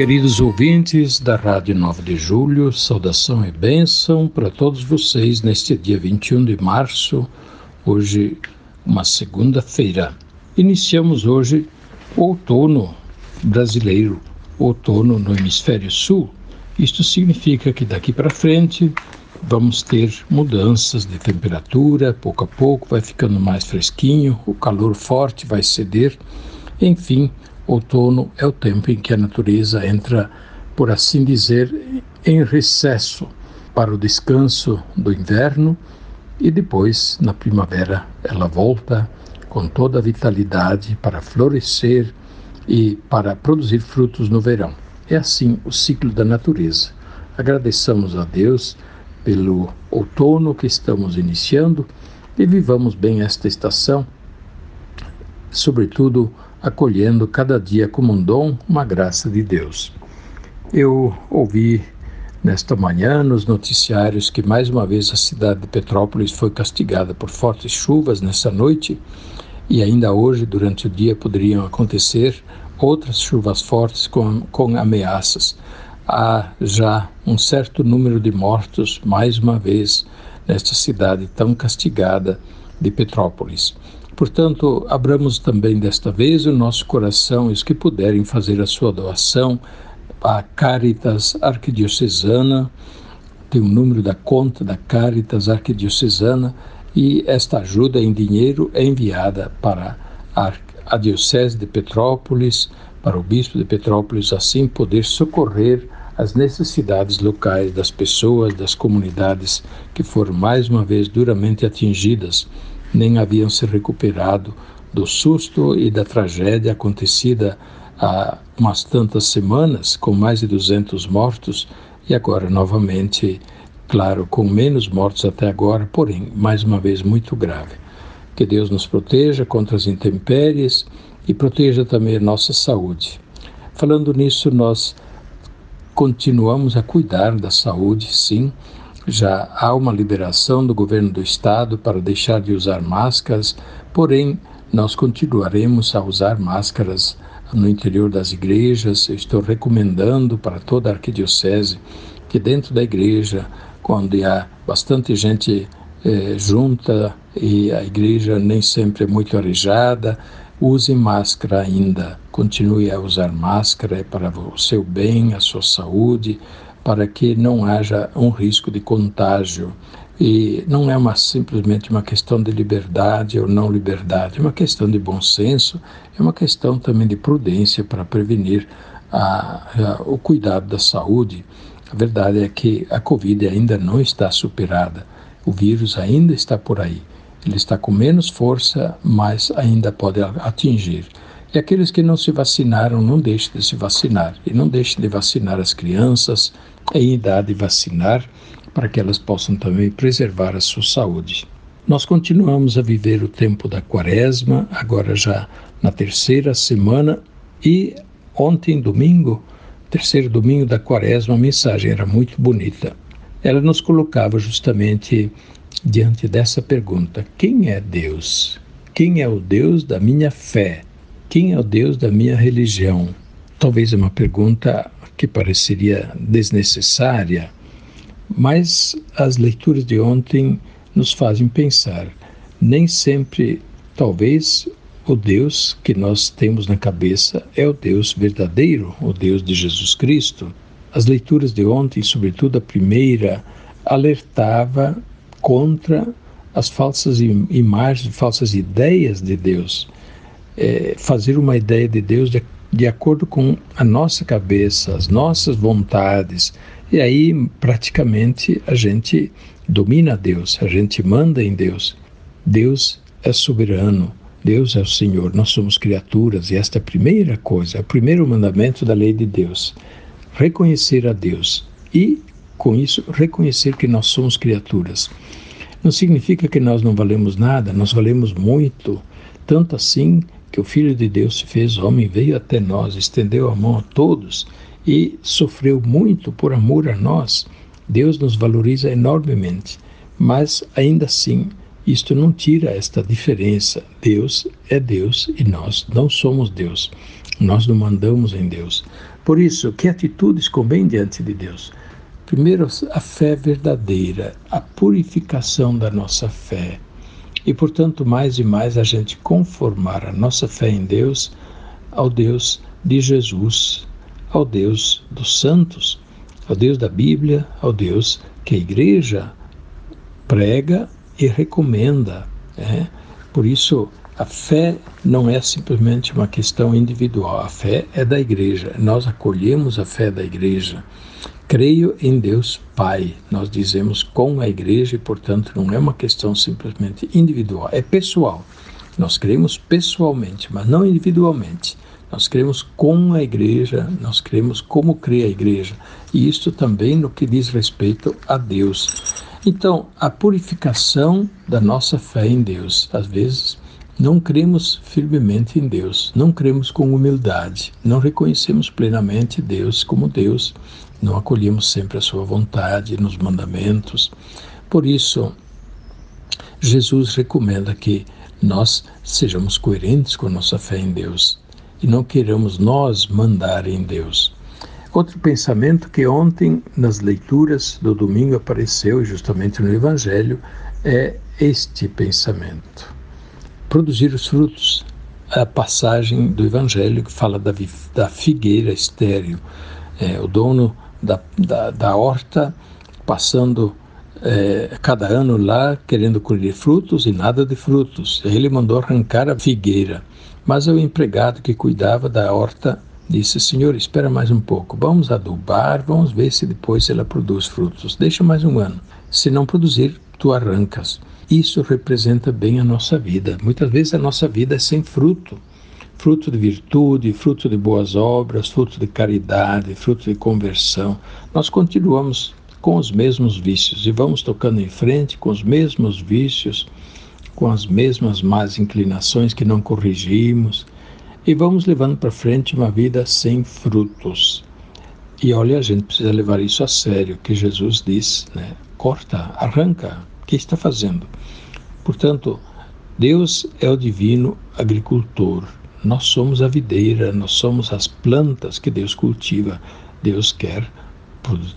Queridos ouvintes da Rádio 9 de Julho, saudação e bênção para todos vocês neste dia 21 de março, hoje, uma segunda-feira. Iniciamos hoje o outono brasileiro, outono no hemisfério sul. Isto significa que daqui para frente vamos ter mudanças de temperatura, pouco a pouco vai ficando mais fresquinho, o calor forte vai ceder, enfim outono é o tempo em que a natureza entra, por assim dizer, em recesso para o descanso do inverno e depois, na primavera, ela volta com toda a vitalidade para florescer e para produzir frutos no verão. É assim o ciclo da natureza. Agradeçamos a Deus pelo outono que estamos iniciando e vivamos bem esta estação, sobretudo acolhendo cada dia como um dom, uma graça de Deus. Eu ouvi nesta manhã nos noticiários que mais uma vez a cidade de Petrópolis foi castigada por fortes chuvas nessa noite e ainda hoje, durante o dia, poderiam acontecer outras chuvas fortes com, com ameaças. Há já um certo número de mortos, mais uma vez, nesta cidade tão castigada de Petrópolis. Portanto, abramos também desta vez o nosso coração e os que puderem fazer a sua doação à Caritas Arquidiocesana, tem o número da conta da Caritas Arquidiocesana e esta ajuda em dinheiro é enviada para a Diocese de Petrópolis, para o Bispo de Petrópolis, assim poder socorrer as necessidades locais das pessoas, das comunidades que foram mais uma vez duramente atingidas nem haviam se recuperado do susto e da tragédia acontecida há umas tantas semanas, com mais de 200 mortos, e agora novamente, claro, com menos mortos até agora, porém, mais uma vez muito grave. Que Deus nos proteja contra as intempéries e proteja também a nossa saúde. Falando nisso, nós continuamos a cuidar da saúde, sim, já há uma liberação do governo do estado para deixar de usar máscaras, porém, nós continuaremos a usar máscaras no interior das igrejas. Eu estou recomendando para toda a arquidiocese que dentro da igreja, quando há bastante gente eh, junta e a igreja nem sempre é muito arejada, use máscara ainda. Continue a usar máscara é para o seu bem, a sua saúde, para que não haja um risco de contágio. E não é uma, simplesmente uma questão de liberdade ou não liberdade, é uma questão de bom senso, é uma questão também de prudência para prevenir a, a, o cuidado da saúde. A verdade é que a Covid ainda não está superada, o vírus ainda está por aí. Ele está com menos força, mas ainda pode atingir. E aqueles que não se vacinaram, não deixem de se vacinar. E não deixem de vacinar as crianças em idade de vacinar, para que elas possam também preservar a sua saúde. Nós continuamos a viver o tempo da quaresma, agora já na terceira semana, e ontem, domingo, terceiro domingo da quaresma, a mensagem era muito bonita. Ela nos colocava justamente diante dessa pergunta: quem é Deus? Quem é o Deus da minha fé? Quem é o Deus da minha religião? Talvez é uma pergunta que pareceria desnecessária, mas as leituras de ontem nos fazem pensar. Nem sempre, talvez, o Deus que nós temos na cabeça é o Deus verdadeiro, o Deus de Jesus Cristo. As leituras de ontem, sobretudo a primeira, alertava contra as falsas imagens, falsas ideias de Deus é, fazer uma ideia de Deus de, de acordo com a nossa cabeça, as nossas vontades. E aí, praticamente, a gente domina Deus, a gente manda em Deus. Deus é soberano, Deus é o Senhor, nós somos criaturas, e esta é a primeira coisa, é o primeiro mandamento da lei de Deus. Reconhecer a Deus e, com isso, reconhecer que nós somos criaturas. Não significa que nós não valemos nada, nós valemos muito, tanto assim que o Filho de Deus se fez homem, veio até nós, estendeu a mão a todos e sofreu muito por amor a nós. Deus nos valoriza enormemente, mas ainda assim, isto não tira esta diferença. Deus é Deus e nós não somos Deus. Nós não mandamos em Deus. Por isso, que atitudes convém diante de Deus? Primeiro, a fé verdadeira, a purificação da nossa fé. E, portanto, mais e mais a gente conformar a nossa fé em Deus ao Deus de Jesus, ao Deus dos santos, ao Deus da Bíblia, ao Deus que a igreja prega e recomenda. Né? Por isso, a fé não é simplesmente uma questão individual, a fé é da igreja. Nós acolhemos a fé da igreja. Creio em Deus Pai, nós dizemos com a igreja e, portanto, não é uma questão simplesmente individual, é pessoal. Nós cremos pessoalmente, mas não individualmente. Nós cremos com a igreja, nós cremos como crê a igreja. E isto também no que diz respeito a Deus. Então, a purificação da nossa fé em Deus. Às vezes, não cremos firmemente em Deus, não cremos com humildade, não reconhecemos plenamente Deus como Deus não acolhemos sempre a sua vontade nos mandamentos. Por isso, Jesus recomenda que nós sejamos coerentes com nossa fé em Deus e não queiramos nós mandar em Deus. Outro pensamento que ontem nas leituras do domingo apareceu justamente no Evangelho é este pensamento: produzir os frutos. A passagem do Evangelho que fala da, da figueira estéril. É, o dono da, da, da horta, passando é, cada ano lá querendo colher frutos e nada de frutos. Ele mandou arrancar a figueira. Mas o empregado que cuidava da horta disse: Senhor, espera mais um pouco, vamos adubar, vamos ver se depois ela produz frutos. Deixa mais um ano. Se não produzir, tu arrancas. Isso representa bem a nossa vida. Muitas vezes a nossa vida é sem fruto fruto de virtude, fruto de boas obras, fruto de caridade, fruto de conversão. Nós continuamos com os mesmos vícios e vamos tocando em frente com os mesmos vícios, com as mesmas más inclinações que não corrigimos e vamos levando para frente uma vida sem frutos. E olha, a gente precisa levar isso a sério, que Jesus diz, né? Corta, arranca, que está fazendo? Portanto, Deus é o divino agricultor nós somos a videira, nós somos as plantas que Deus cultiva. Deus quer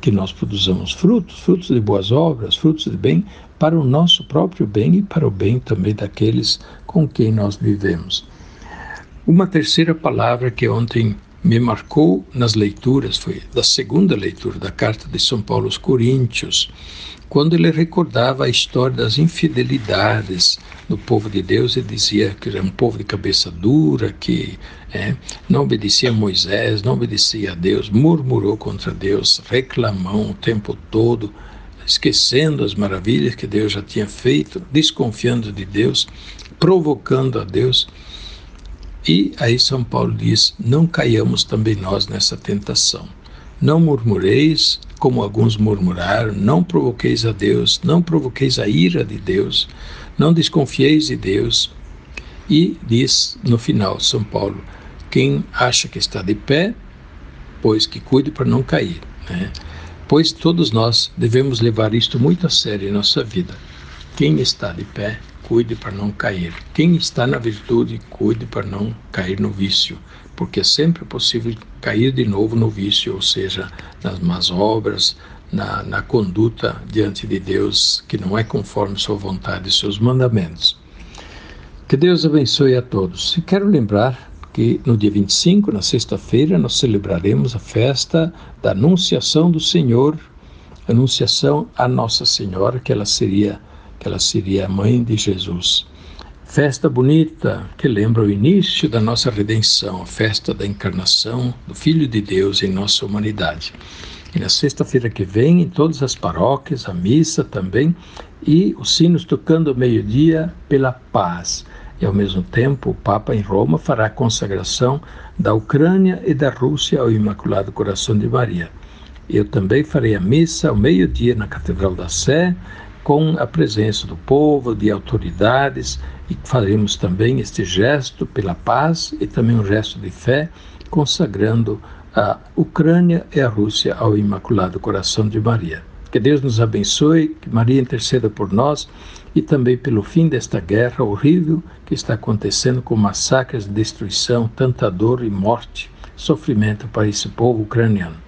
que nós produzamos frutos, frutos de boas obras, frutos de bem, para o nosso próprio bem e para o bem também daqueles com quem nós vivemos. Uma terceira palavra que ontem me marcou nas leituras foi da segunda leitura da carta de São Paulo aos Coríntios, quando ele recordava a história das infidelidades do povo de Deus, ele dizia que era um povo de cabeça dura, que é, não obedecia a Moisés, não obedecia a Deus, murmurou contra Deus, reclamou o tempo todo, esquecendo as maravilhas que Deus já tinha feito, desconfiando de Deus, provocando a Deus. E aí São Paulo diz: não caiamos também nós nessa tentação. Não murmureis, como alguns murmuraram, não provoqueis a Deus, não provoqueis a ira de Deus, não desconfieis de Deus. E diz no final, São Paulo, quem acha que está de pé, pois que cuide para não cair. Né? Pois todos nós devemos levar isto muito a sério em nossa vida. Quem está de pé, cuide para não cair. Quem está na virtude, cuide para não cair no vício, porque é sempre possível cair de novo no vício, ou seja, nas más obras, na, na conduta diante de Deus que não é conforme sua vontade e seus mandamentos. Que Deus abençoe a todos. E quero lembrar que no dia 25, na sexta-feira, nós celebraremos a festa da Anunciação do Senhor, Anunciação a Nossa Senhora, que ela seria que ela seria a mãe de Jesus. Festa bonita que lembra o início da nossa redenção, a festa da encarnação do Filho de Deus em nossa humanidade. E na sexta-feira que vem, em todas as paróquias, a missa também, e os sinos tocando ao meio-dia pela paz. E ao mesmo tempo, o Papa em Roma fará a consagração da Ucrânia e da Rússia ao Imaculado Coração de Maria. Eu também farei a missa ao meio-dia na Catedral da Sé, com a presença do povo, de autoridades, e faremos também este gesto pela paz e também um gesto de fé, consagrando a Ucrânia e a Rússia ao Imaculado Coração de Maria. Que Deus nos abençoe, que Maria interceda por nós e também pelo fim desta guerra horrível que está acontecendo com massacres, destruição, tanta dor e morte, sofrimento para esse povo ucraniano.